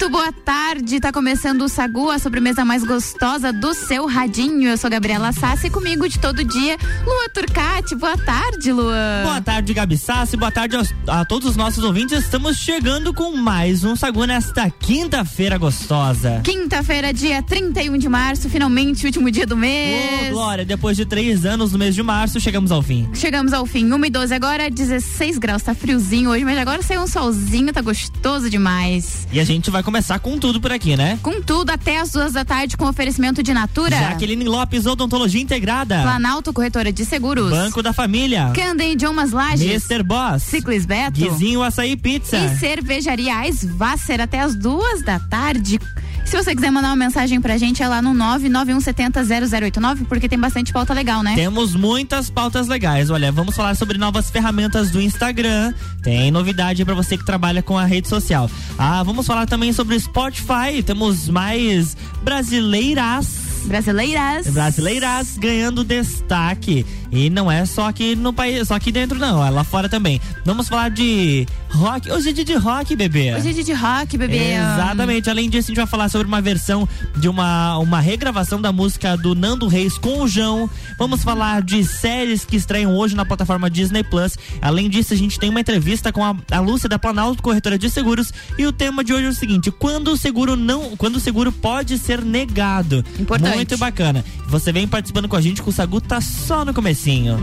Muito boa tarde, tá começando o Sagu, a sobremesa mais gostosa do seu radinho. Eu sou Gabriela Sassi, comigo de todo dia, Lua Turcati. Boa tarde, Lua. Boa tarde, Gabi Sassi. Boa tarde aos, a todos os nossos ouvintes. Estamos chegando com mais um Sagu nesta quinta-feira gostosa. Quinta-feira, dia 31 de março, finalmente último dia do mês. Ô, Glória, depois de três anos no mês de março, chegamos ao fim. Chegamos ao fim, 1 e 12 agora, 16 graus, tá friozinho hoje, mas agora saiu um solzinho, tá gostoso demais. E a gente vai começar com tudo por aqui, né? Com tudo, até as duas da tarde, com oferecimento de Natura. Jaqueline Lopes, Odontologia Integrada. Planalto Corretora de Seguros. Banco da Família. Candem Idiomas Lages. Mr. Boss. Ciclis Beto. Guizinho Açaí Pizza. E Cervejaria Ais Vasser até as duas da tarde. Se você quiser mandar uma mensagem pra gente, é lá no 991700089, porque tem bastante pauta legal, né? Temos muitas pautas legais. Olha, vamos falar sobre novas ferramentas do Instagram. Tem novidade para você que trabalha com a rede social. Ah, vamos falar também sobre Spotify. Temos mais brasileiras Brasileiras. Brasileiras ganhando destaque. E não é só aqui no país, só aqui dentro não, é lá fora também. Vamos falar de rock. Hoje é dia de rock, bebê. Hoje é dia de rock, bebê. Exatamente. Além disso, a gente vai falar sobre uma versão de uma, uma regravação da música do Nando Reis com o João. Vamos falar de séries que estreiam hoje na plataforma Disney Plus. Além disso, a gente tem uma entrevista com a, a Lúcia da Planalto, corretora de seguros. E o tema de hoje é o seguinte: quando o seguro não. Quando o seguro pode ser negado. Importante. Muito bacana. Você vem participando com a gente, que o Sagu tá só no comecinho.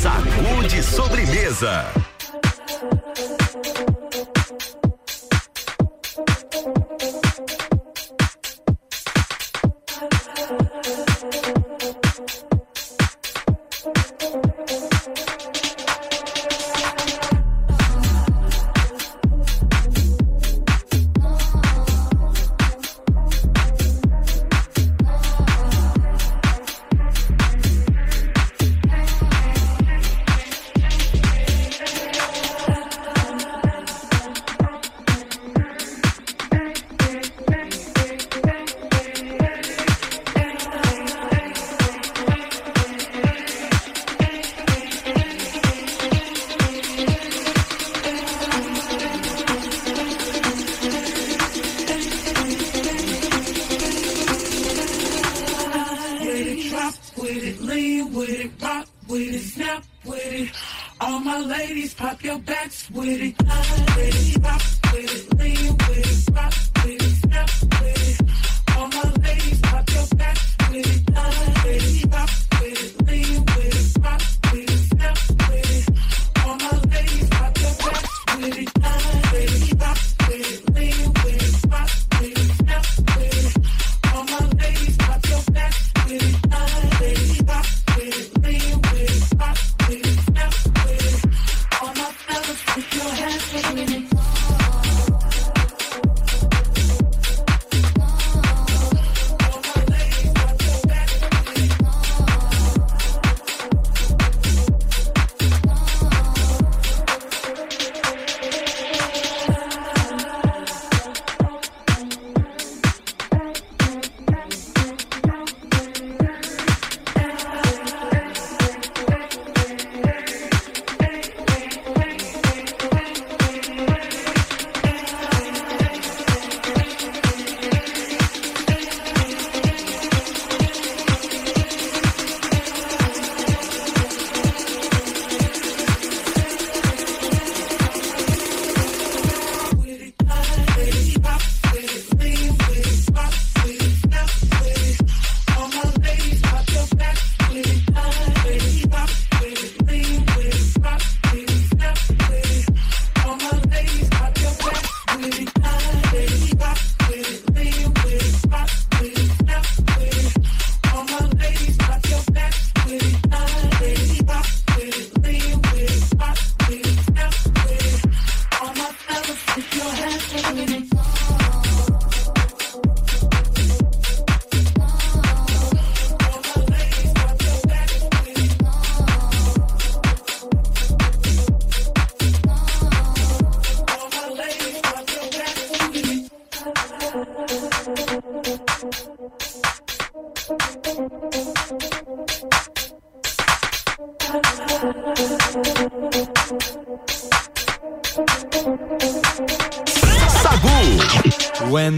Sagu de sobremesa. with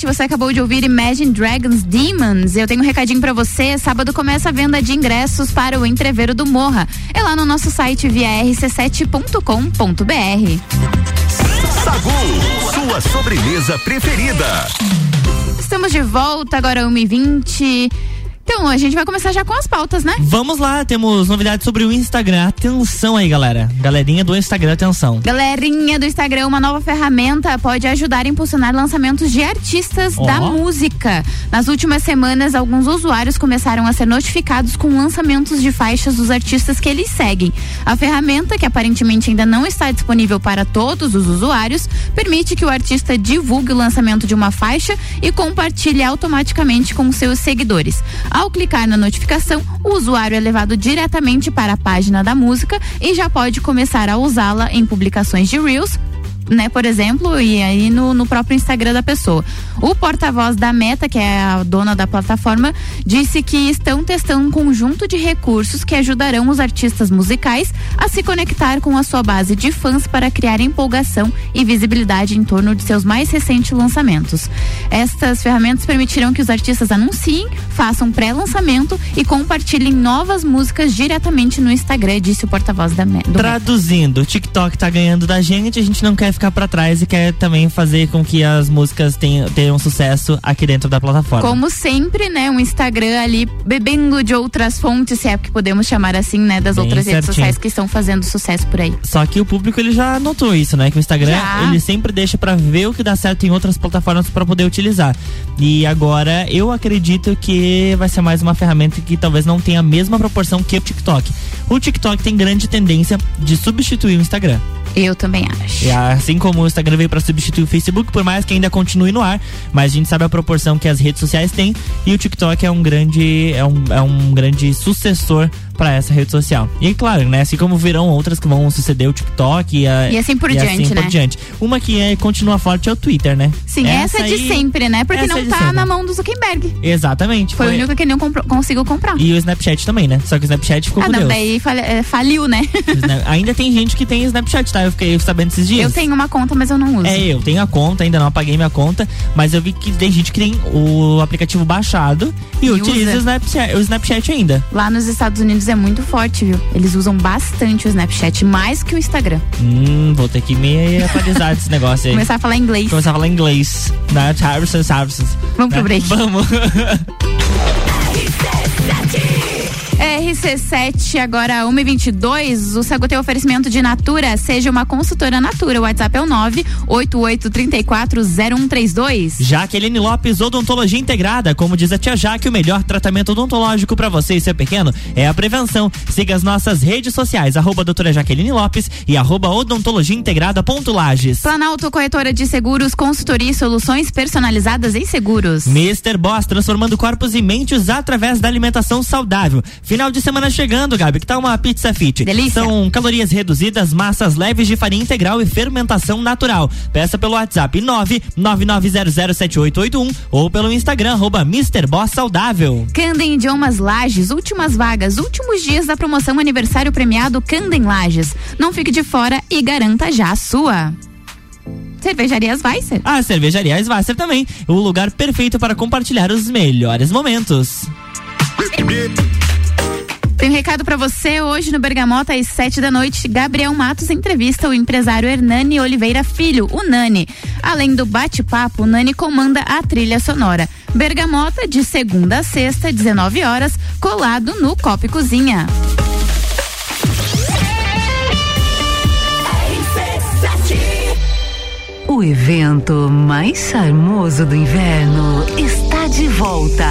RC7, você acabou de ouvir Imagine Dragons Demons. Eu tenho um recadinho pra você. Sábado começa a venda de ingressos para o Entreveiro do Morra. É lá no nosso site via rc7.com.br. Sagu, sua sobremesa preferida. Estamos de volta agora 1h20. Então, a gente vai começar já com as pautas, né? Vamos lá, temos novidades sobre o Instagram. Atenção aí, galera. Galerinha do Instagram, atenção. Galerinha do Instagram, uma nova ferramenta pode ajudar a impulsionar lançamentos de artistas Ó. da música. Nas últimas semanas, alguns usuários começaram a ser notificados com lançamentos de faixas dos artistas que eles seguem. A ferramenta, que aparentemente ainda não está disponível para todos os usuários, permite que o artista divulgue o lançamento de uma faixa e compartilhe automaticamente com seus seguidores. Ao clicar na notificação, o usuário é levado diretamente para a página da música e já pode começar a usá-la em publicações de Reels, né, por exemplo, e aí no, no próprio Instagram da pessoa. O porta-voz da Meta, que é a dona da plataforma, disse que estão testando um conjunto de recursos que ajudarão os artistas musicais a se conectar com a sua base de fãs para criar empolgação e visibilidade em torno de seus mais recentes lançamentos. Estas ferramentas permitirão que os artistas anunciem, façam pré-lançamento e compartilhem novas músicas diretamente no Instagram, disse o porta-voz da Meta. Traduzindo, o TikTok tá ganhando da gente, a gente não quer ficar pra trás e quer também fazer com que as músicas tenham, tenham sucesso aqui dentro da plataforma. Como sempre, né? Um Instagram ali bebendo de outras fontes, se é que podemos chamar assim, né? Das Bem outras redes certinho. sociais que estão fazendo sucesso por aí. Só que o público ele já notou isso, né? Que o Instagram Já. ele sempre deixa pra ver o que dá certo em outras plataformas pra poder utilizar. E agora eu acredito que vai ser mais uma ferramenta que talvez não tenha a mesma proporção que o TikTok. O TikTok tem grande tendência de substituir o Instagram. Eu também acho. E assim como o Instagram veio para substituir o Facebook, por mais que ainda continue no ar, mas a gente sabe a proporção que as redes sociais têm e o TikTok é um grande é um, é um grande sucessor para essa rede social. E claro, né, assim como virão outras que vão suceder o TikTok e, a, e assim por e diante, assim né? por diante. Uma que é, continua forte é o Twitter, né? Sim, essa, é de aí- sempre, né? Porque essa é não de tá sempre. na mão do Zuckerberg. Exatamente. Foi, o único que não comprou- conseguiu comprar. E o Snapchat também, né? Só que o Snapchat ficou ah, com não, Deus. daí fali- é, faliu, né? Ainda tem gente que tem Snapchat, tá? Eu fiquei sabendo esses dias. Eu tenho uma conta, mas eu não uso. É, eu tenho a conta, ainda não apaguei minha conta, mas eu vi que tem gente que tem o aplicativo baixado e, E utiliza o Snapchat, o Snapchat ainda. Lá nos Estados Unidos é muito forte, viu? Eles usam bastante o Snapchat, mais que o Instagram. Hum, vou ter que me atualizar desse negócio aí. Começar a falar inglês. Começar a falar inglês. Né? Harrison, Harrison. Vamos pro Né? break. Vamos. RC7, agora 1h22. O Sagu tem oferecimento de Natura. Seja uma consultora Natura. O WhatsApp é o 988340132. Jaqueline Lopes, Odontologia Integrada. Como diz a tia Jaque, o melhor tratamento odontológico para você e seu pequeno é a prevenção. Siga as nossas redes sociais, arroba doutora Jaqueline Lopes e arroba odontologia integrada ponto Lages. Planalto Corretora de Seguros, consultoria e soluções personalizadas em seguros. Mr. Boss, transformando corpos e mentes através da alimentação saudável. Final de semana chegando, Gabi, que tá uma pizza fit. Delícia. São calorias reduzidas, massas leves de farinha integral e fermentação natural. Peça pelo WhatsApp 999007881 ou pelo Instagram, arroba Mr. Boss Saudável. Candem Idiomas Lages, últimas vagas, últimos dias da promoção aniversário premiado Candem Lages. Não fique de fora e garanta já a sua. Cervejarias Weisser. A cervejaria Svasser também, o lugar perfeito para compartilhar os melhores momentos. Tem um recado pra você hoje no Bergamota às sete da noite. Gabriel Matos entrevista o empresário Hernani Oliveira Filho, o Nani. Além do bate-papo, o Nani comanda a trilha sonora. Bergamota de segunda a sexta, 19 horas, colado no Copa e Cozinha. O evento mais charmoso do inverno está de volta.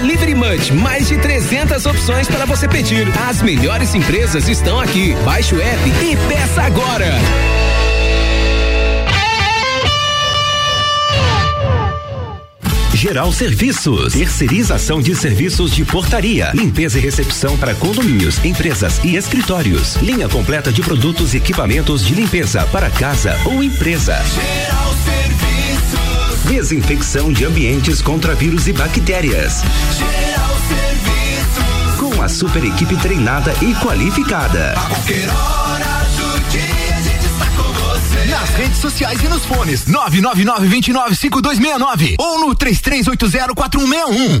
Delivery Munch, mais de 300 opções para você pedir. As melhores empresas estão aqui. Baixe o app e peça agora. Geral Serviços, terceirização de serviços de portaria, limpeza e recepção para condomínios, empresas e escritórios. Linha completa de produtos e equipamentos de limpeza para casa ou empresa. Geral Serviços. Desinfecção de ambientes contra vírus e bactérias. Geral Serviços. Com a super equipe treinada e qualificada. A qualquer hora do dia a gente está com você. Nas redes sociais e nos fones 999-295269 ou no 33804161.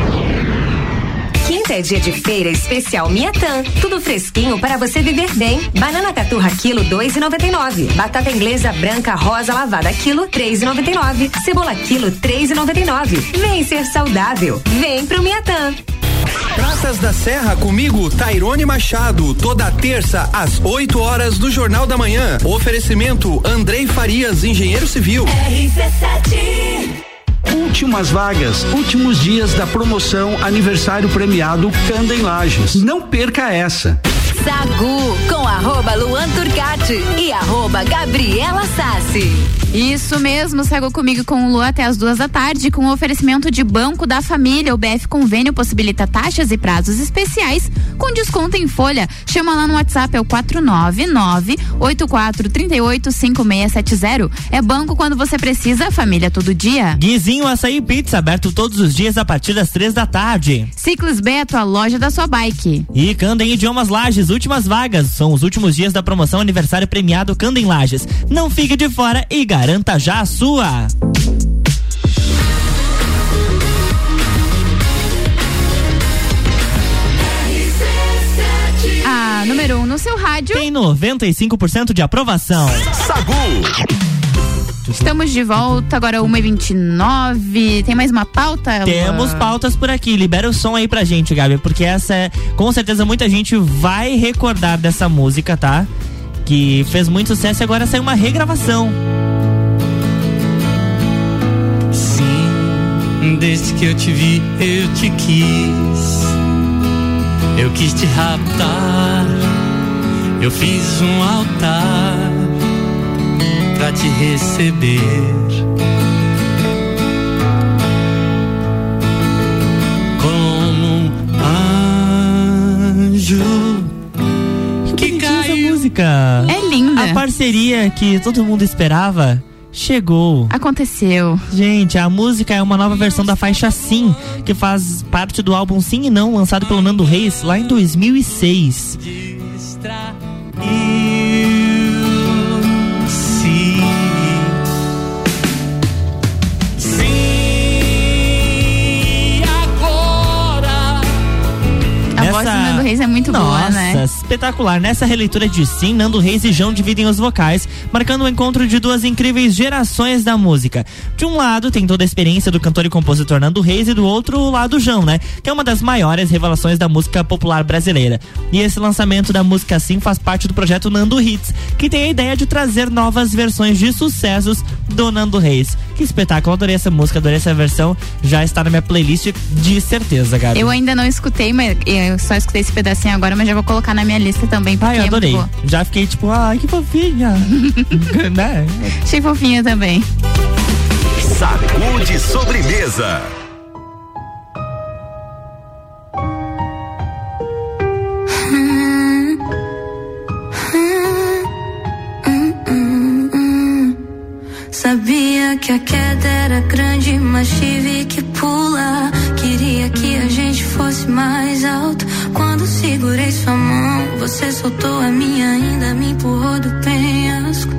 Quinta é dia de feira especial Miatã. Tudo fresquinho para você viver bem. Banana caturra quilo 2,99. Batata inglesa branca rosa lavada quilo 3,99. Cebola quilo 3,99. Vem ser saudável. Vem pro Miatã. Praças da Serra comigo, Tairone Machado, toda terça às 8 horas do Jornal da Manhã. Oferecimento Andrei Farias, engenheiro civil. RC7 Últimas vagas, últimos dias da promoção aniversário premiado Canda em Lages. Não perca essa. Sagu com arroba Luan Turcati e arroba Gabriela Sassi. Isso mesmo, Sagu comigo com o Lu até as duas da tarde, com o oferecimento de Banco da Família. O BF Convênio possibilita taxas e prazos especiais com desconto em folha. Chama lá no WhatsApp, é o 499-8438-5670. É banco quando você precisa, família todo dia. Guizinho Açaí Pizza, aberto todos os dias a partir das três da tarde. Ciclos Beto, a loja da sua bike. E Candem Idiomas Lages, últimas vagas. São os últimos dias da promoção aniversário premiado Candem Lages. Não fique de fora e garanta já a sua. A número 1 um no seu rádio. Tem 95% de aprovação. Sagu. Estamos de volta, agora 1h29. Tem mais uma pauta? Temos pautas por aqui. Libera o som aí pra gente, Gabi, porque essa é. Com certeza muita gente vai recordar dessa música, tá? Que fez muito sucesso e agora saiu uma regravação. Sim, desde que eu te vi, eu te quis. Eu quis te raptar. Eu fiz um altar te receber. Como um anjo que caiu. música. É linda. A parceria que todo mundo esperava chegou. Aconteceu. Gente, a música é uma nova versão da faixa Sim, que faz parte do álbum Sim e Não, lançado pelo Nando Reis lá em 2006. Sim. A voz do Nando Reis é muito Nossa, boa, né? espetacular. Nessa releitura de Sim, Nando Reis e João dividem os vocais, marcando o encontro de duas incríveis gerações da música. De um lado, tem toda a experiência do cantor e compositor Nando Reis e do outro lado, João, né? Que é uma das maiores revelações da música popular brasileira. E esse lançamento da música Sim faz parte do projeto Nando Hits, que tem a ideia de trazer novas versões de sucessos do Nando Reis. Que espetáculo, adorei essa música, adorei essa versão. Já está na minha playlist de certeza, Gabi. Eu ainda não escutei, mas eu só escutei esse pedacinho agora, mas já vou colocar na minha lista também, porque Ai, eu é adorei. boa. Já fiquei tipo, ai, que fofinha. né? Achei fofinha também. Sacude sobremesa. Sabia que a queda era grande, mas tive que pular. Queria que a gente fosse mais alto. Quando segurei sua mão, você soltou a minha, ainda me empurrou do penhasco.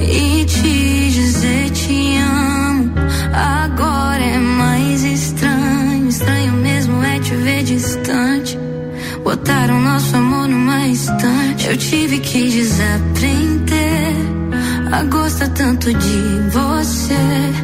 E te dizer te amo, agora é mais estranho. Estranho mesmo é te ver distante. Botaram nosso amor numa estante. Eu tive que desaprender a gostar tanto de você.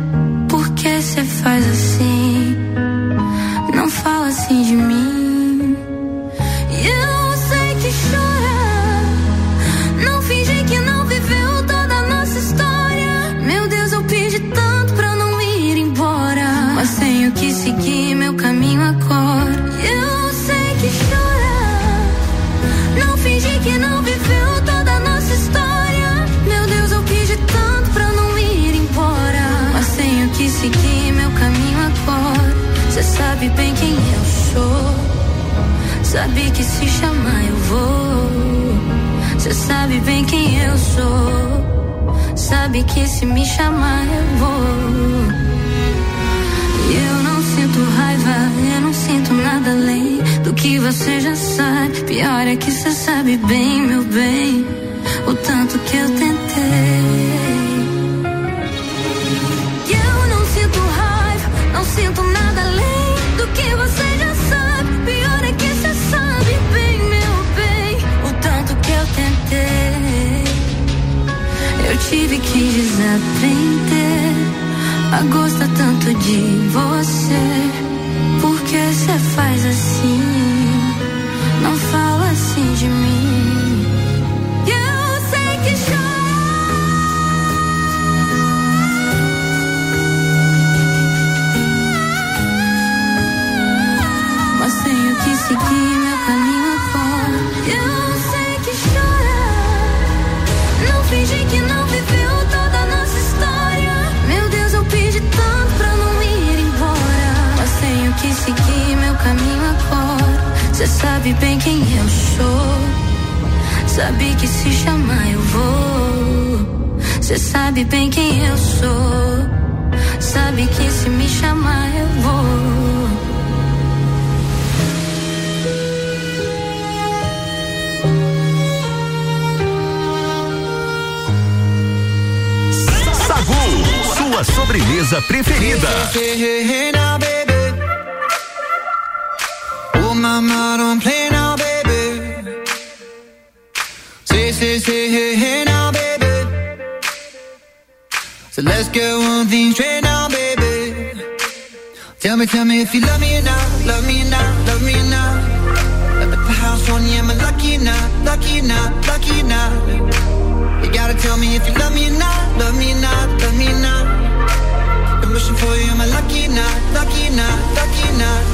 Sou. Sabe que se me chamar eu vou. Eu não sinto raiva, eu não sinto nada além do que você já sabe. Pior é que você sabe bem, meu bem, o tanto que eu tentei. Tive que desaprender a gostar tanto de você. Por que você faz assim? Sabe bem quem eu sou. Sabe que se chamar eu vou. Cê sabe bem quem eu sou. Sabe que se me chamar eu vou. Sagu, sua sobremesa preferida. My, my, don't play now, baby. Say, say, say, hey, hey, now, baby. So let's get one thing straight now, baby. Tell me, tell me if you love me or not, love me or not, love me or not. At the house on you, am lucky or lucky or lucky or? You gotta tell me if you love me or not, love me or not, love me or not. I'm wishing for you, am lucky or lucky or lucky or?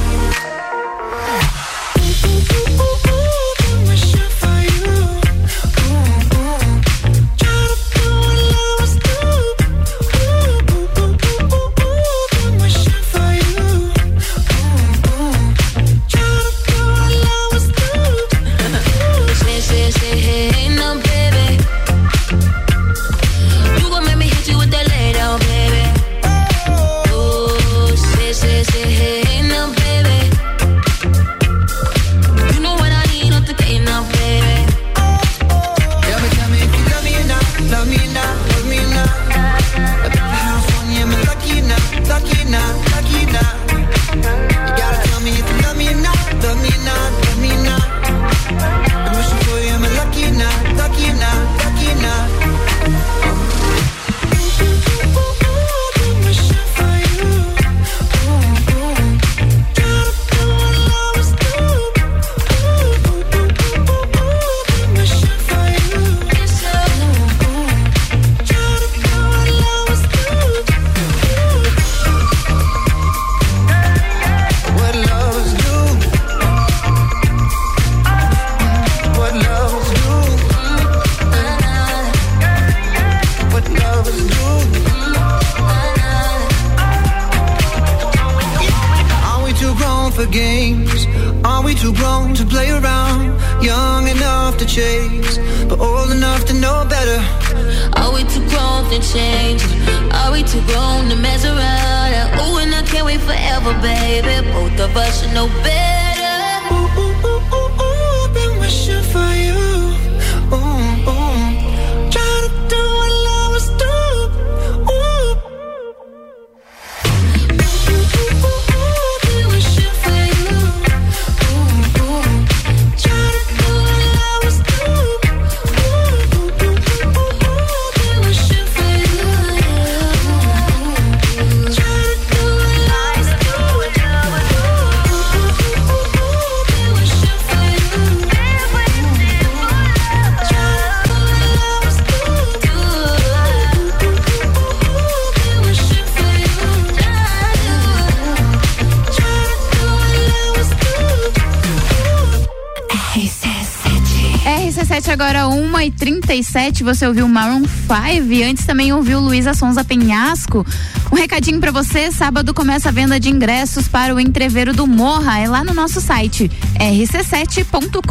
37 você ouviu Maroon 5 e antes também ouviu Luísa Sonza Penhasco. Um recadinho para você, sábado começa a venda de ingressos para o Entreveiro do Morra, é lá no nosso site rc7.com.br.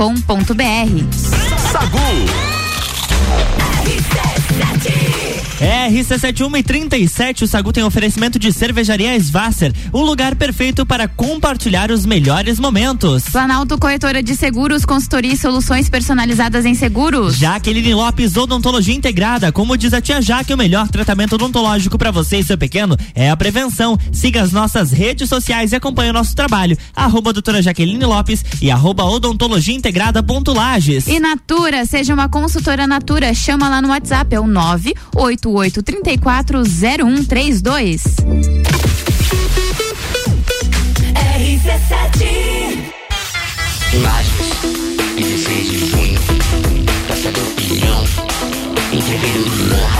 Sagu. RC71 e 37, o Sagu tem oferecimento de cervejaria Svasser, o lugar perfeito para compartilhar os melhores momentos. Planalto Corretora de Seguros, consultoria e soluções personalizadas em seguros. Jaqueline Lopes, odontologia integrada. Como diz a tia Jaque, o melhor tratamento odontológico para você e seu pequeno é a prevenção. Siga as nossas redes sociais e acompanhe o nosso trabalho. Arroba doutora Jaqueline Lopes e arroba odontologia integrada ponto Lages. E Natura, seja uma consultora Natura, chama lá no WhatsApp, é o 988340132. RC7 Lages, 16 de junho, Praça do Pinhão, Entreveiro do Morra,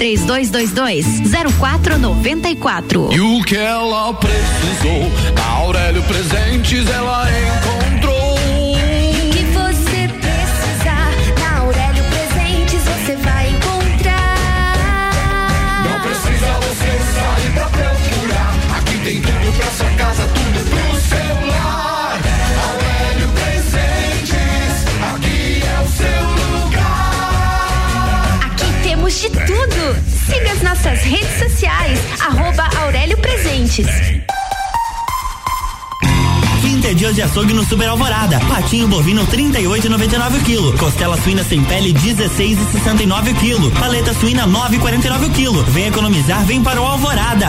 3222 0494. E o que ela precisou, Aurélio Presentes ela encontrou. Tudo. Siga as nossas redes sociais, arroba Aurélio Presentes. Dias de açougue no Super Alvorada. Patinho bovino 38,99 o quilo. Costela suína sem pele 16,69 o quilo. Paleta suína 9,49 o quilo. Vem economizar, vem para o Alvorada.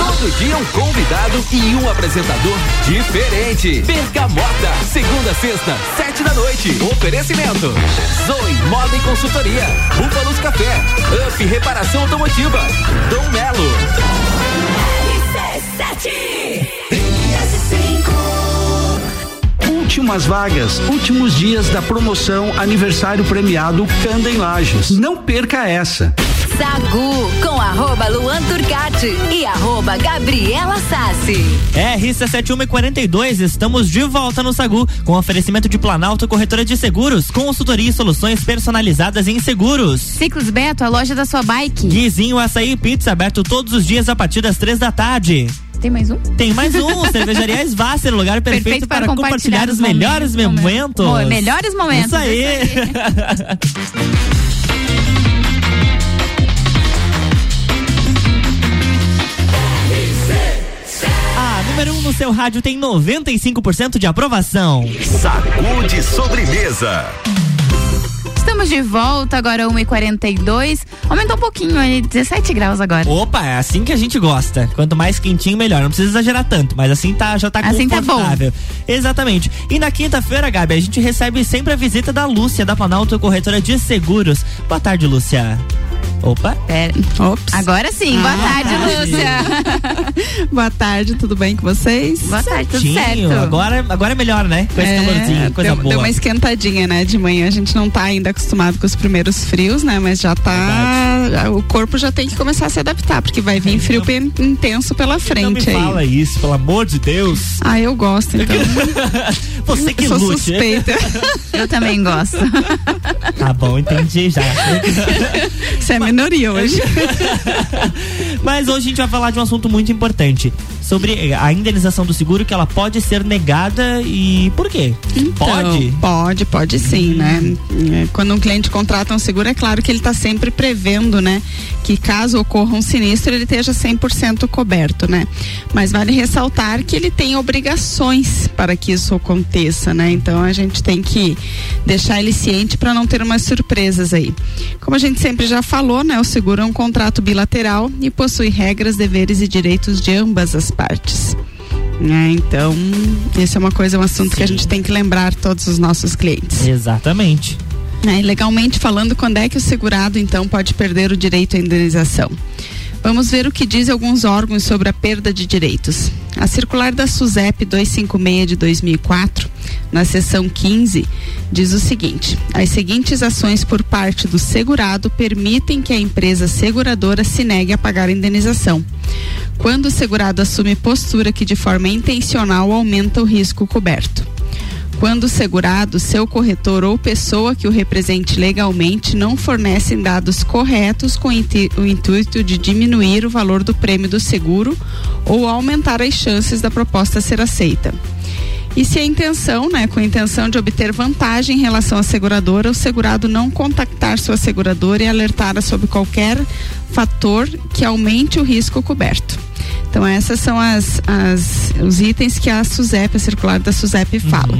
Todo dia um convidado e um apresentador diferente. Bergamota, segunda, sexta, sete da noite. Oferecimento. Zoe Moda e Consultoria. Búfalos Café. Up Reparação Automotiva. Dom Melo. Últimas vagas, últimos dias da promoção aniversário premiado Canda em Lages. Não perca essa. Sagu com arroba Luan Turcati e arroba Gabriela Sassi. É, RC 7142, estamos de volta no Sagu com oferecimento de Planalto Corretora de Seguros, consultoria e soluções personalizadas em seguros. Ciclos Beto, a loja da sua bike. Guizinho Açaí e Pizza aberto todos os dias a partir das três da tarde. Tem mais um? Tem mais um, Cervejaria Svasser, lugar perfeito, para, compartilhar, os melhores momentos. Mo- melhores momentos, Isso aí. A número 1 um no seu rádio tem 95% de aprovação. Sacude sobremesa. Estamos de volta, agora 1h42. Aumentou um pouquinho, aí, 17 graus agora. Opa, é assim que a gente gosta. Quanto mais quentinho, melhor. Não precisa exagerar tanto, mas assim tá, já tá Assim tá bom. confortável. Exatamente. E na quinta-feira, Gabi, a gente recebe sempre a visita da Lúcia, da Planalto Corretora de Seguros. Boa tarde, Lúcia. Opa. Pera. Agora sim, boa Ah, tarde, Lúcia. Boa tarde, tudo bem com vocês? Boa tarde, tudo certo. Agora, agora é melhor, né? Com esse É, calorzinho, coisa deu, boa. deu uma esquentadinha, né? De manhã a gente não tá ainda acostumado com os primeiros frios, né? Mas já tá. o corpo já tem que começar a se adaptar, porque vai vir frio bem intenso pela Não me frente aí. fala isso, pelo amor de Deus. Ah, eu gosto, então. Você que Eu sou lute. suspeita. Eu também gosto. Tá bom, entendi já. Você é minoria hoje. Mas hoje a gente vai falar de um assunto muito importante. Sobre a indenização do seguro, que ela pode ser negada e por quê? pode? Então, Pode, pode sim, né? É, Quando um cliente contrata um seguro, é claro que ele está sempre prevendo, né? Que caso ocorra um sinistro, ele esteja 100% coberto, né? Mas vale ressaltar que ele tem obrigações para que isso aconteça, né? Então a gente tem que deixar ele ciente para não ter umas surpresas aí. Como a gente sempre já falou, né? O seguro é um contrato bilateral e possui regras, deveres e direitos de ambas as partes. né? então, esse é uma coisa, um assunto que a gente tem que lembrar todos os nossos clientes. Exatamente. E legalmente falando, quando é que o segurado então pode perder o direito à indenização? Vamos ver o que dizem alguns órgãos sobre a perda de direitos. A circular da SUSEP 256 de 2004, na seção 15, diz o seguinte: as seguintes ações por parte do segurado permitem que a empresa seguradora se negue a pagar a indenização. Quando o segurado assume postura que de forma intencional aumenta o risco coberto quando o segurado, seu corretor ou pessoa que o represente legalmente não fornecem dados corretos com o intuito de diminuir o valor do prêmio do seguro ou aumentar as chances da proposta ser aceita. E se a intenção, né, com a intenção de obter vantagem em relação à seguradora, o segurado não contactar sua seguradora e alertar sobre qualquer fator que aumente o risco coberto. Então essas são as, as- os itens que a SUSEP, a circular da SUSEP fala.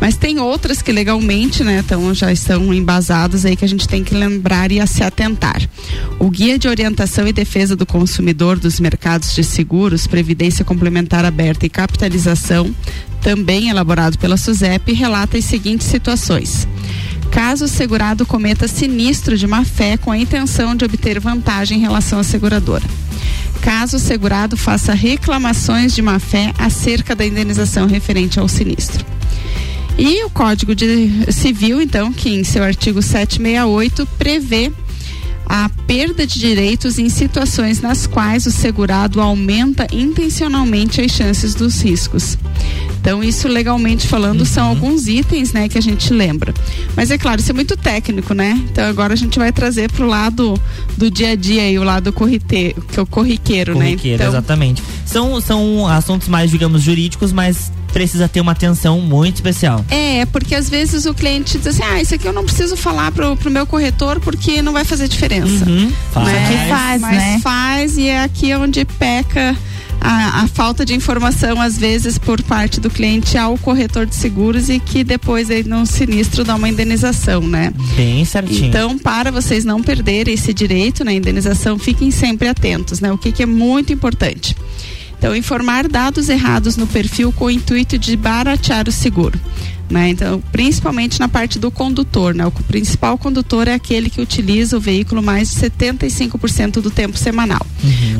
Mas tem outras que legalmente, né, então já estão embasadas aí que a gente tem que lembrar e se atentar. O Guia de Orientação e Defesa do Consumidor dos Mercados de Seguros, Previdência Complementar Aberta e Capitalização, também elaborado pela SUSEP, relata as seguintes situações. Caso o segurado cometa sinistro de má fé com a intenção de obter vantagem em relação à seguradora caso o segurado faça reclamações de má fé acerca da indenização referente ao sinistro. E o Código Civil, então, que em seu artigo 768 prevê a perda de direitos em situações nas quais o segurado aumenta intencionalmente as chances dos riscos. Então, isso legalmente falando são alguns itens, né, que a gente lembra. Mas é claro, isso é muito técnico, né? Então agora a gente vai trazer pro lado do dia a dia aí, o lado corrite, que é o corriqueiro, né? Corriqueiro, Então, exatamente. São, são assuntos mais, digamos, jurídicos, mas precisa ter uma atenção muito especial. É, porque às vezes o cliente diz assim, ah, isso aqui eu não preciso falar pro, pro meu corretor porque não vai fazer diferença. Uhum, faz. Né? Que faz, Mas né? faz e é aqui onde peca a, a falta de informação, às vezes, por parte do cliente ao corretor de seguros e que depois aí no sinistro dá uma indenização, né? Bem certinho. Então, para vocês não perderem esse direito na indenização, fiquem sempre atentos, né? O que, que é muito importante. Então, informar dados errados no perfil com o intuito de baratear o seguro. Né? Então, principalmente na parte do condutor, né? O principal condutor é aquele que utiliza o veículo mais de 75% do tempo semanal.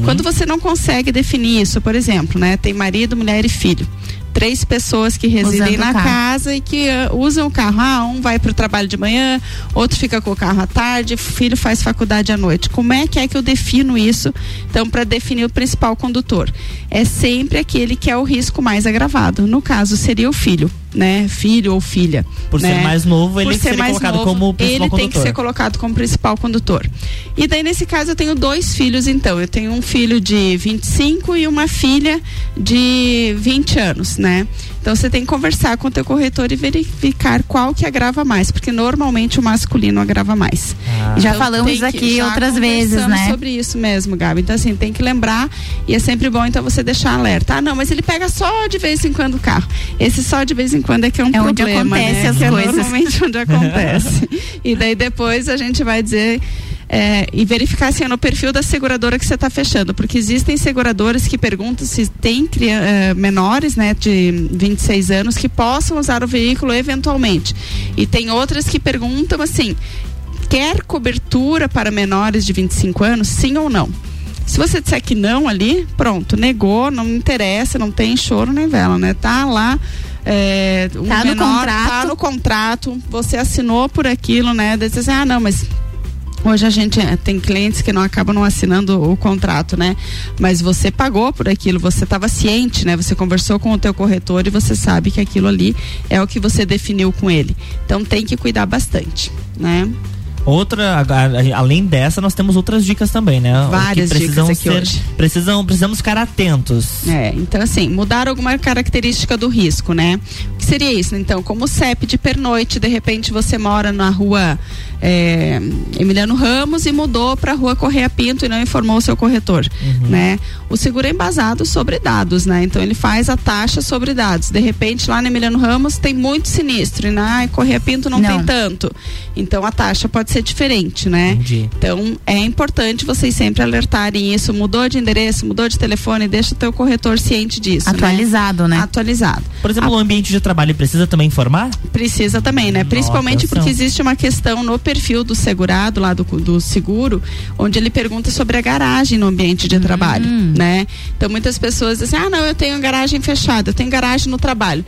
Quando você não consegue definir isso, por exemplo, né? Tem marido, mulher e filho. Três pessoas que residem Usando na casa e que ah, usam o carro. Ah, um vai para o trabalho de manhã, outro fica com o carro à tarde, o filho faz faculdade à noite. Como é que é que eu defino isso? Então, para definir o principal condutor, é sempre aquele que é o risco mais agravado. No caso, seria o filho, né? Filho ou filha. Por né? ser mais novo, ele Por ser seria mais colocado novo, como principal ele tem que condutor. ser colocado como principal condutor. E daí, nesse caso, eu tenho dois filhos, então. Eu tenho um filho de 25 e uma filha de 20 anos, né? Então você tem que conversar com o teu corretor e verificar qual que agrava mais, porque normalmente o masculino agrava mais. Ah. Já falamos tem que- aqui já outras vezes, né? sobre isso mesmo, Gabi. Então assim, tem que lembrar e é sempre bom então você deixar alerta. Ah, não, mas ele pega só de vez em quando o carro. Esse só de vez em quando é que é um É onde problema, acontece né? as Que é coisas. normalmente onde acontece. e daí depois a gente vai dizer é, e verificar é no perfil da seguradora que você está fechando, porque existem seguradoras que perguntam se tem eh, menores, né, de 26 anos que possam usar o veículo eventualmente. E tem outras que perguntam assim: quer cobertura para menores de 25 anos, sim ou não? Se você disser que não ali, pronto, negou, não interessa, não tem choro nem vela, né? Tá lá. É, um Tá no menor, contrato. Tá no contrato, você assinou por aquilo, né? Daí você diz, ah, não, mas Hoje a gente eh, tem clientes que não acabam não assinando o contrato, né? Mas você pagou por aquilo, você estava ciente, né? Você conversou com o teu corretor e você sabe que aquilo ali é o que você definiu com ele. Então tem que cuidar bastante, né? Outra, além dessa, nós temos outras dicas também, né? O que Várias precisam dicas aqui ser, hoje. Precisam, precisamos ficar atentos. É, então assim, mudar alguma característica do risco, né? O que seria isso? Então, como o CEP de pernoite, de repente você mora na rua é, Emiliano Ramos e mudou para a rua Correia Pinto e não informou o seu corretor, né? O seguro é embasado sobre dados, né? Então ele faz a taxa sobre dados. De repente lá na Emiliano Ramos tem muito sinistro e na Correia Pinto não, Não. tem tanto. Então a taxa pode ser diferente, né? Entendi. Então é importante vocês sempre alertarem isso. Mudou de endereço, mudou de telefone, deixa o teu corretor ciente disso. Atualizado, né? Atualizado. Por exemplo, o ambiente de trabalho precisa também informar? Precisa também, né? Principalmente atenção. porque existe uma questão no perfil do segurado, lá do, do seguro, onde ele pergunta sobre a garagem no ambiente de trabalho, né? Então muitas pessoas dizem, ah, não, eu tenho garagem fechada, eu tenho garagem no trabalho.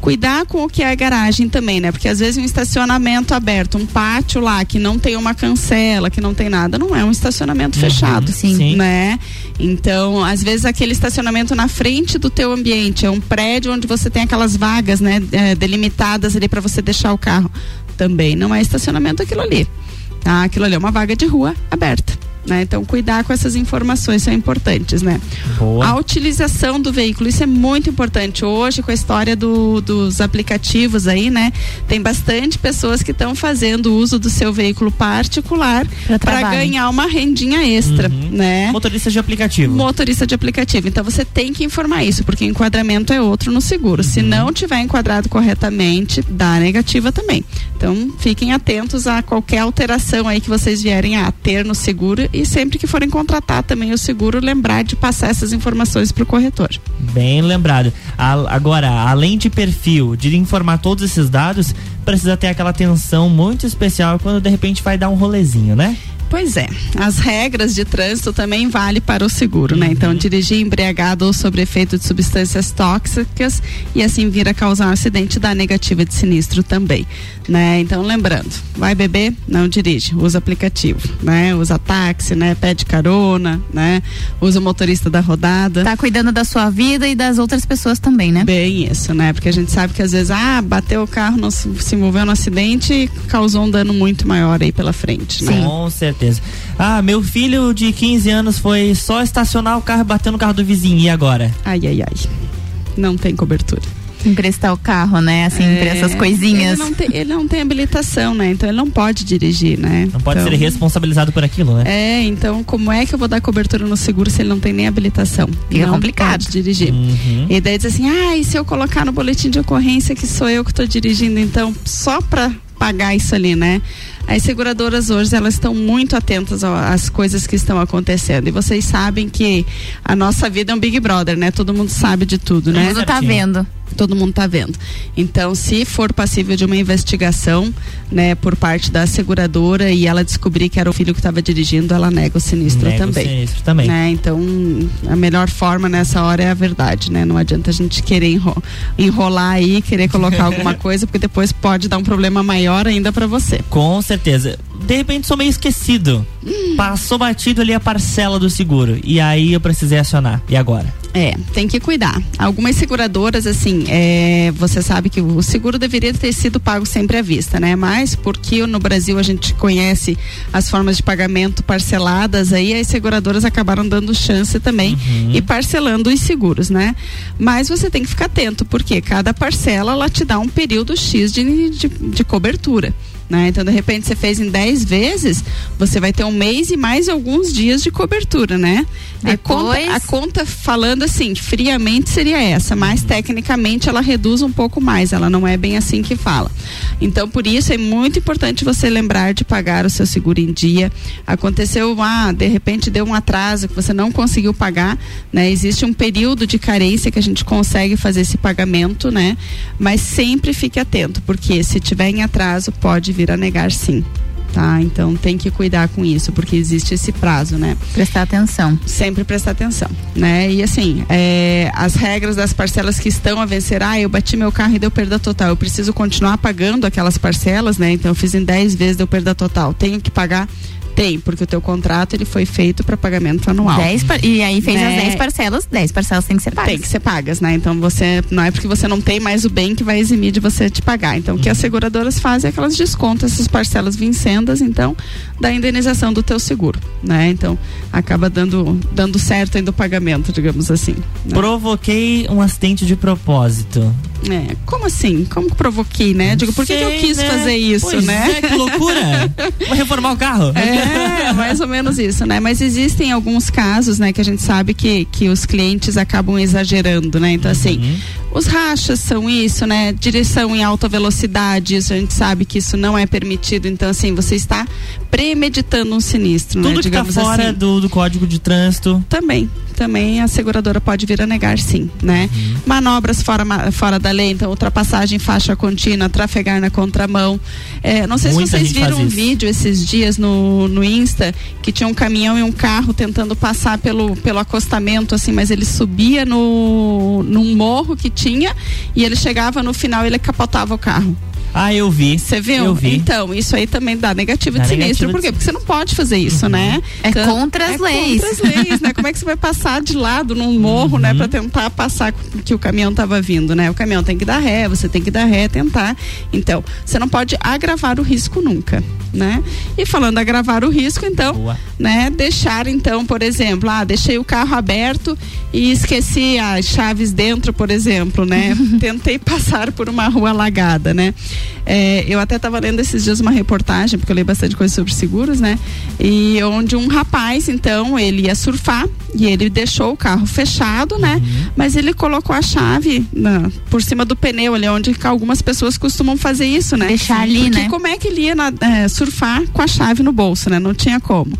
Cuidar com o que é garagem também, né? Porque às vezes um estacionamento aberto, um pátio lá que não tem uma cancela, que não tem nada, não é um estacionamento fechado, sim. Sim. né? Então, às vezes aquele estacionamento na frente do teu ambiente, é um prédio onde você tem aquelas vagas, né, eh, delimitadas ali para você deixar o carro. Também não é estacionamento aquilo ali. Tá? Aquilo ali é uma vaga de rua aberta. Né? Então, cuidar com essas informações são importantes, né? Boa. A utilização do veículo, isso é muito importante. Hoje, com a história do- dos aplicativos aí, né? Tem bastante pessoas que estão fazendo uso do seu veículo particular para ganhar uma rendinha extra, né? Motorista de aplicativo. Motorista de aplicativo. Então você tem que informar isso, porque o enquadramento é outro no seguro. Se não tiver enquadrado corretamente, dá negativa também. Então fiquem atentos a qualquer alteração aí que vocês vierem a ter no seguro e sempre que forem contratar também o seguro, lembrar de passar essas informações para o corretor. Bem lembrado. Agora, além de perfil, de informar todos esses dados, precisa ter aquela atenção muito especial quando de repente vai dar um rolezinho, né? Pois é, as regras de trânsito também vale para o seguro, né? Então, dirigir embriagado ou sob efeito de substâncias tóxicas e assim vir a causar um acidente dá negativa de sinistro também, né? Então, lembrando, vai beber, não dirige, usa aplicativo, né? Usa táxi, né? Pede carona, né? Usa o motorista da rodada. Tá cuidando da sua vida e das outras pessoas também, né? Bem isso, né? Porque a gente sabe que às vezes, ah, bateu o carro, não se, se envolveu no acidente e causou um dano muito maior aí pela frente, né? Com certeza. Ah, meu filho de 15 anos foi só estacionar o carro e bater no carro do vizinho. E agora? Ai, ai, ai. Não tem cobertura. Emprestar o carro, né? Assim, pra essas É, coisinhas. Ele não, tem, ele não tem habilitação, né? Então ele não pode dirigir, né? Não pode Então, ser responsabilizado por aquilo, né? É, então como é que eu vou dar cobertura no seguro se ele não tem nem habilitação? Fica não complicado. Pode dirigir. Uhum. E daí diz assim, ah, e se eu colocar no boletim de ocorrência que sou eu que estou dirigindo, então só para pagar isso ali, né? As seguradoras hoje elas estão muito atentas às coisas que estão acontecendo e vocês sabem que a nossa vida é um Big Brother, né? Todo mundo sabe de tudo, né? Todo mundo tá vendo. todo mundo está vendo. Então, se for passível de uma investigação, né, por parte da seguradora e ela descobrir que era o filho que estava dirigindo, ela nega o sinistro Nega o também. sinistro também. Né? Então, a melhor forma nessa hora é a verdade, né? Não adianta a gente querer enro- enrolar aí, querer colocar alguma coisa, porque depois pode dar um problema maior ainda para você. Com certeza. De repente sou meio esquecido. Hum. Passou batido ali a parcela do seguro. E aí eu precisei acionar. E agora? É, tem que cuidar. Algumas seguradoras, assim, é, você sabe que o seguro deveria ter sido pago sempre à vista, né? Mas porque no Brasil a gente conhece as formas de pagamento parceladas, aí as seguradoras acabaram dando chance também e parcelando os seguros, né? Mas você tem que ficar atento, porque cada parcela ela te dá um período X de, de, de cobertura. Né? Então, de repente, você fez em 10 vezes, você vai ter um mês e mais alguns dias de cobertura, né? A conta, a conta falando assim, friamente seria essa, mas tecnicamente ela reduz um pouco mais, ela não é bem assim que fala. Então, por isso é muito importante você lembrar de pagar o seu seguro em dia. Aconteceu, ah, de repente deu um atraso que você não conseguiu pagar, né? Existe um período de carência que a gente consegue fazer esse pagamento, né? Mas sempre fique atento, porque se tiver em atraso, pode vir a negar sim. Tá, então tem que cuidar com isso, porque existe esse prazo, né? Prestar atenção. Sempre prestar atenção, né? E assim, é, as regras das parcelas que estão a vencer, ah, eu bati meu carro e deu perda total, eu preciso continuar pagando aquelas parcelas, né? Então eu fiz em 10 vezes, deu perda total. Tenho que pagar? Tem, porque o teu contrato ele foi feito para pagamento anual. Dez par- e aí fez as Né? 10 parcelas, 10 parcelas têm que ser pagas. Tem que ser pagas, né? Então você não é porque você não tem mais o bem que vai eximir de você te pagar. Então o que as seguradoras fazem é que elas descontam essas parcelas vincendas, então da indenização do teu seguro, né? Então acaba dando dando certo ainda o pagamento, digamos assim. né? Provoquei um acidente de propósito. É, como assim? Como que provoquei, né? Digo, por que, que eu Sei, quis né? fazer isso, Pois né? é, que loucura. Vou reformar o carro. É, mais ou menos isso, né? Mas existem alguns casos, né, que a gente sabe que, que os clientes acabam exagerando, né? Então, assim, os rachas são isso, né? Direção em alta velocidade, isso a gente sabe que isso não é permitido. Então, assim, você está premeditando um sinistro, né? Tudo que tá Digamos fora assim. do, do código de trânsito. Também, também a seguradora pode vir a negar sim, né? Uhum. Manobras fora, fora da lei, então ultrapassagem, faixa contínua, trafegar na contramão. É, não sei Muita se vocês viram um vídeo esses dias no, no Insta que tinha um caminhão e um carro tentando passar pelo, pelo acostamento, assim, mas ele subia no, num morro que tinha e ele chegava no final ele capotava o carro. Ah, eu vi. Você viu? Eu vi. Então, isso aí também dá negativo Dá de sinistro. negativo Por quê? Porque você não pode fazer isso, né? É contra as é leis. Contra as leis, né? Como é que você vai passar de lado num morro, né? Pra tentar passar que o caminhão tava vindo, né? O caminhão tem que dar ré, você tem que dar ré, tentar. Então, você não pode agravar o risco nunca, né? E falando agravar o risco, então, né? Deixar, então, por exemplo, ah, deixei o carro aberto e esqueci as chaves dentro, por exemplo, né? Tentei passar por uma rua alagada, né? É, eu até estava lendo esses dias uma reportagem, porque eu leio bastante coisa sobre seguros, né? E onde um rapaz, então, ele ia surfar e ele deixou o carro fechado, né? Mas ele colocou a chave na- por cima do pneu, ali onde algumas pessoas costumam fazer isso, né? Deixar ali, porque né? como é que ele ia na- é, surfar com a chave no bolso, né? Não tinha como.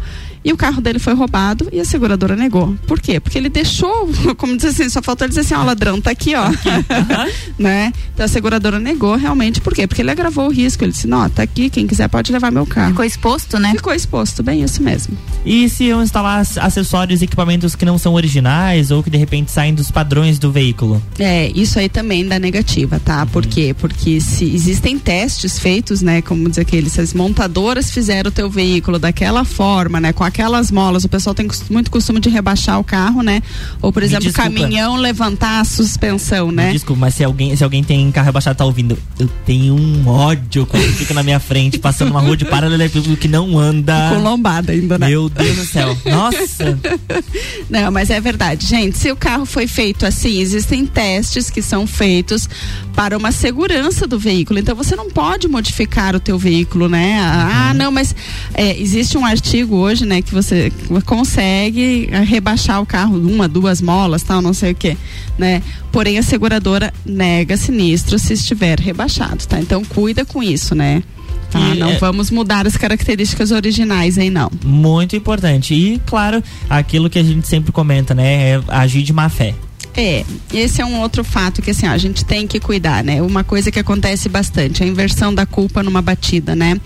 E o carro dele foi roubado e a seguradora negou. Por quê? Porque ele deixou, como diz assim, só faltou ele dizer assim, ó, ladrão, tá aqui, ó. né? Então a seguradora negou realmente, por quê? Porque ele agravou o risco. Ele disse, não, tá aqui, quem quiser pode levar meu carro. Ficou exposto, né? Ficou exposto, bem isso mesmo. E se eu instalar ac- acessórios e equipamentos que não são originais ou que de repente saem dos padrões do veículo? É, isso aí também dá negativa, tá? Por quê? Porque se existem testes feitos, né, como diz aquele, se as montadoras fizeram o teu veículo daquela forma, né, com aquelas molas, o pessoal tem muito costume de rebaixar o carro, né? Ou, por exemplo, o caminhão levantar a suspensão, né? Desculpa, mas se alguém, se alguém tem carro rebaixado tá ouvindo, eu tenho um ódio quando fica na minha frente, passando uma rua de paralelepípedo que não anda. Com lombada ainda, né? Meu Deus do céu. Nossa. Não, mas é verdade. Gente, se o carro foi feito assim, existem testes que são feitos para uma segurança do veículo. Então você não pode modificar o teu veículo, né? Ah, Uhum. não, mas é, existe um artigo hoje, né, que você consegue rebaixar o carro uma, duas molas, tal, não sei o que, né? Porém a seguradora nega sinistro se estiver rebaixado, tá? Então cuida com isso, né? Tá? E, não é- vamos mudar as características originais aí não. Muito importante. E, claro, aquilo que a gente sempre comenta, né? É agir de má fé. É, esse é um outro fato que assim, a gente tem que cuidar, né? Uma coisa que acontece bastante, a inversão da culpa numa batida, né?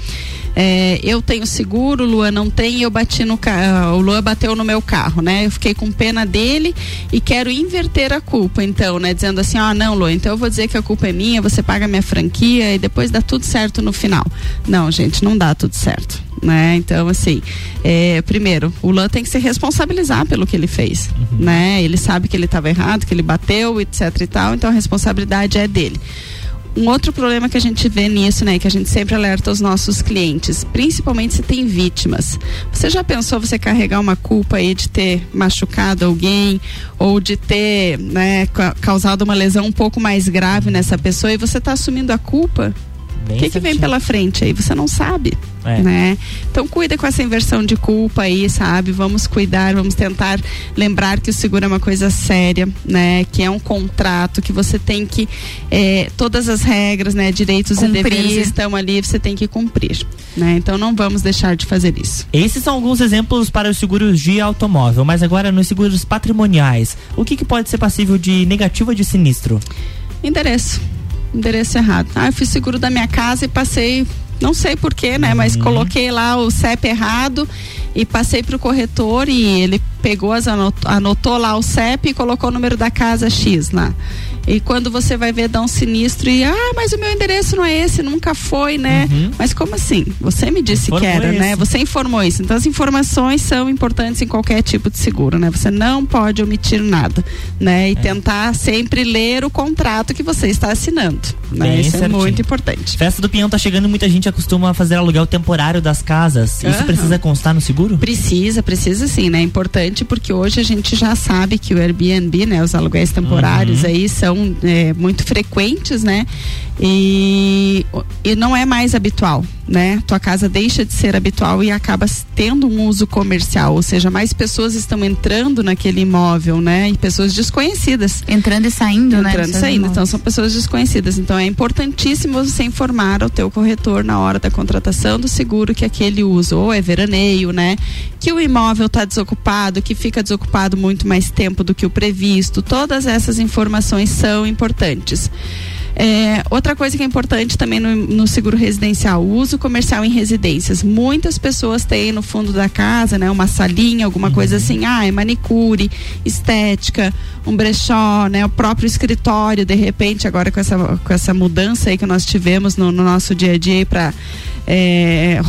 É, eu tenho seguro, o Luan não tem, e eu bati no carro, o Luan bateu no meu carro, né? Eu fiquei com pena dele e quero inverter a culpa, então, né? Dizendo assim, ó, não, Luan, então eu vou dizer que a culpa é minha, você paga minha franquia e depois dá tudo certo no final. Não, gente, não dá tudo certo né? Então, assim, é, primeiro, o Luan tem que se responsabilizar pelo que ele fez, né? Ele sabe que ele estava errado, que ele bateu, etc e tal, então a responsabilidade é dele. Um outro problema que a gente vê nisso, né, que a gente sempre alerta os nossos clientes, principalmente se tem vítimas. Você já pensou você carregar uma culpa aí de ter machucado alguém ou de ter, né, ca- causado uma lesão um pouco mais grave nessa pessoa e você está assumindo a culpa? O que, que vem pela frente aí? Você não sabe, É. né? Então cuida com essa inversão de culpa aí, sabe? Vamos cuidar, vamos tentar lembrar que o seguro é uma coisa séria, né? Que é um contrato, que você tem que eh, todas as regras, né? Direitos Cumprir. e deveres estão ali, você tem que cumprir, né? Então não vamos deixar de fazer isso. Esses são alguns exemplos para os seguros de automóvel, mas agora nos seguros patrimoniais, o que, que pode ser passível de negativo ou de sinistro? Endereço. Endereço errado. Ah, eu fiz seguro da minha casa e passei, não sei porquê, né? Mas coloquei lá o CEP errado e passei pro corretor e ele pegou, as anotou, anotou lá o CEP e colocou o número da casa X lá. E quando você vai ver, dá um sinistro e, ah, mas o meu endereço não é esse, nunca foi, né? Mas como assim? Você me disse Informou que era, né? isso. Você informou isso. Então as informações são importantes em qualquer tipo de seguro, né? Você não pode omitir nada, né? E tentar sempre ler o contrato que você está assinando, né? Bem Isso é certinho. muito importante. Festa do Pinhão tá chegando e muita gente acostuma fazer aluguel temporário das casas. Isso Aham. precisa constar no seguro? Precisa, precisa sim, né? É importante porque hoje a gente já sabe que o Airbnb, né? Os aluguéis temporários Uhum. aí são é, muito frequentes, né? E, e não é mais habitual, né? Tua casa deixa de ser habitual e acaba tendo um uso comercial, ou seja, mais pessoas estão entrando naquele imóvel, né? E pessoas desconhecidas. Entrando e saindo, né? Entrando e saindo. imóveis. Então são pessoas desconhecidas. Então é importantíssimo você informar ao teu corretor na hora da contratação do seguro que aquele uso ou é veraneio, né? Que o imóvel está desocupado, que fica desocupado muito mais tempo do que o previsto. Todas essas informações são importantes. É, outra coisa que é importante também no, no seguro residencial, o uso comercial em residências. Muitas pessoas têm no fundo da casa, né, uma salinha, alguma coisa assim, ah, é manicure, estética, um brechó, né, o próprio escritório, de repente, agora com essa, com essa mudança aí que nós tivemos no, no nosso dia a dia para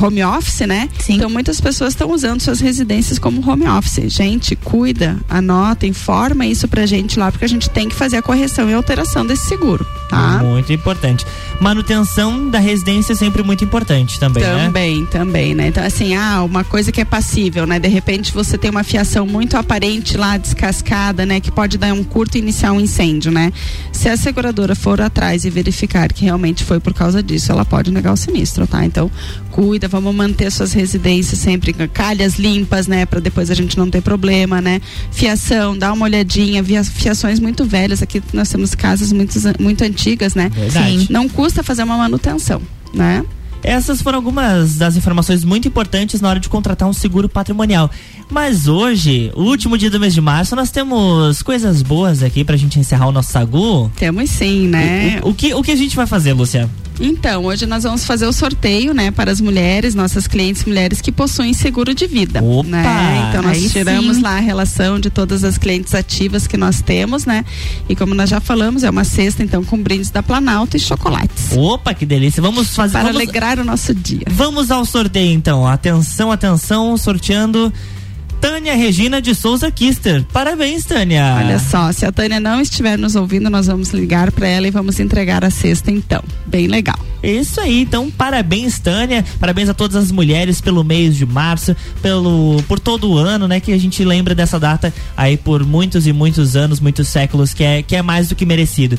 home office, né? Então muitas pessoas estão usando suas residências como home office. Gente, cuida, anota, informa isso pra gente lá, porque a gente tem que fazer a correção e alteração desse seguro, tá? Muito importante. Manutenção da residência é sempre muito importante também, né? Também, também, né? Então, assim, ah, uma coisa que é passível, né? De repente você tem uma fiação muito aparente lá, descascada, né? Que pode dar um curto e iniciar um incêndio, né? Se a seguradora for atrás e verificar que realmente foi por causa disso, ela pode negar o sinistro, tá? Então, cuida, vamos manter suas residências sempre com calhas limpas, né? Pra depois a gente não ter problema, né? Fiação, dá uma olhadinha, via- fiações muito velhas, aqui nós temos casas muito, muito antigas, né? Verdade. Sim. Não custa fazer uma manutenção, né? Essas foram algumas das informações muito importantes na hora de contratar um seguro patrimonial. Mas hoje, o último dia do mês de março, nós temos coisas boas aqui pra gente encerrar o nosso sagu. Temos sim, né? O, o que, o que a gente vai fazer, Lúcia? Então, hoje nós vamos fazer o sorteio, né, para as mulheres, nossas clientes mulheres que possuem seguro de vida. né? Então nós tiramos sim. lá a relação de todas as clientes ativas que nós temos, né? E como nós já falamos, é uma cesta então com brindes da Planalto e chocolates. Opa, que delícia. Vamos fazer. Para vamos, alegrar o nosso dia. vamos ao sorteio então. Atenção, atenção, sorteando. Tânia Regina de Souza Kister. Parabéns, Tânia. Olha só, se a Tânia não estiver nos ouvindo, nós vamos ligar para ela e vamos entregar a cesta então. Bem legal. Isso aí, então parabéns, Tânia. Parabéns a todas as mulheres pelo mês de março, pelo por todo o ano, né? Que a gente lembra dessa data aí por muitos e muitos anos, muitos séculos, que é, que é mais do que merecido.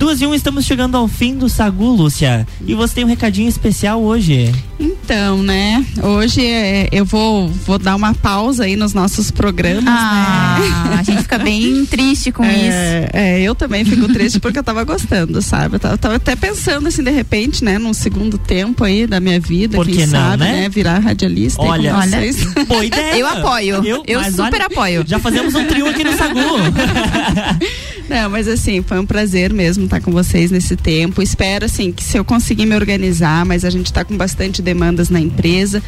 Duas e um, estamos chegando ao fim do Sagu, Lúcia. E você tem um recadinho especial hoje. Então, né? Hoje é, eu vou, vou dar uma pausa aí nos nossos programas. Ah, né? a gente fica bem triste com é, isso. É, eu também fico triste porque eu tava gostando, sabe? Eu tava, tava até pensando assim, de repente, né, num segundo tempo aí da minha vida, Por quem que não, sabe, né? né? Virar radialista Olha, com olha, vocês. boa ideia. Eu apoio. Eu mas super olha, apoio. Já fazemos um trio aqui no Sagu. Não, mas assim, foi um prazer mesmo estar com vocês nesse tempo. Espero assim que se eu conseguir me organizar, mas a gente está com bastante demandas na empresa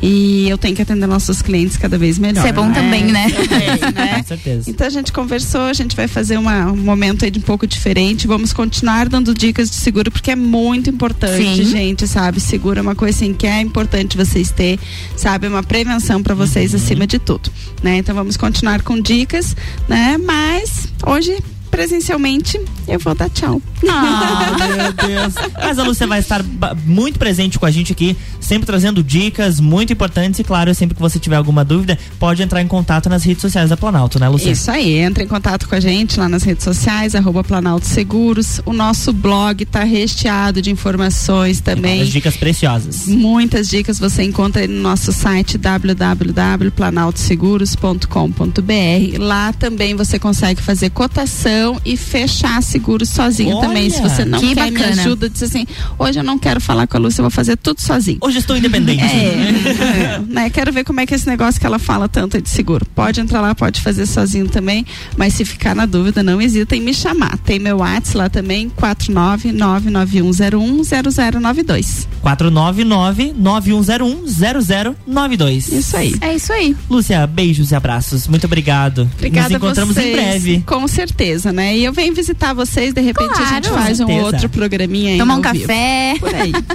e eu tenho que atender nossos clientes cada vez melhor. Isso é bom também, né? Também, né? Com certeza. Então a gente conversou, a gente vai fazer uma- um momento aí de um pouco diferente. Vamos continuar dando dicas de seguro porque é muito importante, Sim. gente, sabe? Seguro é uma coisa assim que é importante vocês ter, sabe? É uma prevenção para vocês acima de tudo, né? Então vamos continuar com dicas, né? Mas hoje presencialmente eu vou dar tchau. Ah, meu Deus. Mas a Lúcia vai estar muito presente com a gente aqui, sempre trazendo dicas muito importantes e, claro, sempre que você tiver alguma dúvida, pode entrar em contato nas redes sociais da Planalto, né, Lúcia? Isso aí, entra em contato com a gente lá nas redes sociais, arroba Planalto Seguros. O nosso blog está recheado de informações também. As dicas preciosas. Muitas dicas você encontra aí no nosso site www.planaltoseguros.com.br. Lá também você consegue fazer cotação e fechar seguro sozinho Olha, também. Se você não que quer me bacana. ajuda, diz assim: hoje eu não quero falar com a Lúcia, eu vou fazer tudo sozinho. Hoje estou independente. É, né? Quero ver como é que é esse negócio que ela fala tanto de seguro. Pode entrar lá, pode fazer sozinho também, mas se ficar na dúvida, não hesita em me chamar. Tem meu WhatsApp lá também, 49991010092. 499-9101-0092. Isso aí. É isso aí. Lúcia, beijos e abraços. Muito obrigado. Obrigada Nos encontramos vocês. em breve. Com certeza, né? E eu venho visitar vocês, de repente a gente Claro. faz um outro programinha aí. Tomar um ao vivo. café. Por aí.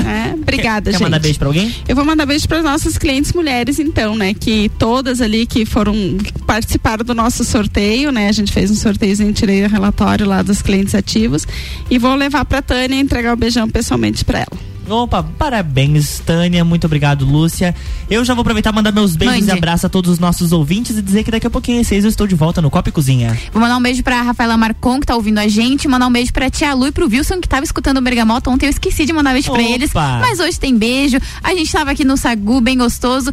É, obrigada, Quer gente. mandar beijo pra alguém? Eu vou mandar beijo para nossas clientes mulheres, então, né? Que todas ali que foram que participaram do nosso sorteio, né? A gente fez um sorteio, a gente tirei o relatório lá dos clientes ativos e vou levar para Tânia e entregar o beijão pessoalmente para ela. Opa, parabéns, Tânia. Muito obrigado, Lúcia. Eu já vou aproveitar e mandar meus beijos Mande. e abraços a todos os nossos ouvintes e dizer que daqui a pouquinho às seis eu estou de volta no Copa e Cozinha. Vou mandar um beijo pra Rafaela Marcon, que tá ouvindo a gente. Mandar um beijo pra Tia Lu e pro Wilson, que tava escutando o Bergamota. Ontem eu esqueci de mandar beijo pra Opa. eles. Mas hoje tem beijo. A gente tava aqui no Sagu, bem gostoso,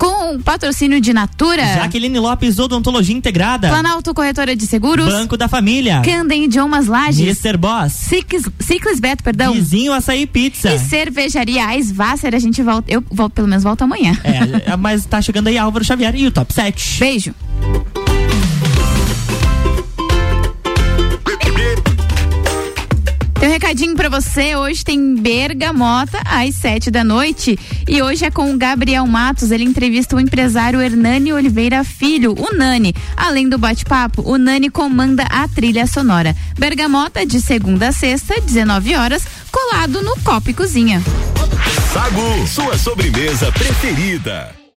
com o patrocínio de Natura. Jaqueline Lopes, Odontologia Integrada. Planalto Corretora de Seguros. Banco da Família. Candem Idiomas Lages. Mr. Boss. Ciclis, Ciclis Beto, perdão. Vizinho Açaí Pizza. E cervejaria Eisvasser, a gente volta, eu volto, pelo menos volto amanhã. É, mas tá chegando aí Álvaro Xavier e o Top 7. Beijo. Tem um recadinho pra você. Hoje tem Bergamota às sete da noite. E hoje é com o Gabriel Matos. Ele entrevista o empresário Hernani Oliveira Filho, o Nani. Além do bate-papo, o Nani comanda a trilha sonora. Bergamota de segunda a sexta, 19 horas, colado no Copo e Cozinha. Sagu, sua sobremesa preferida.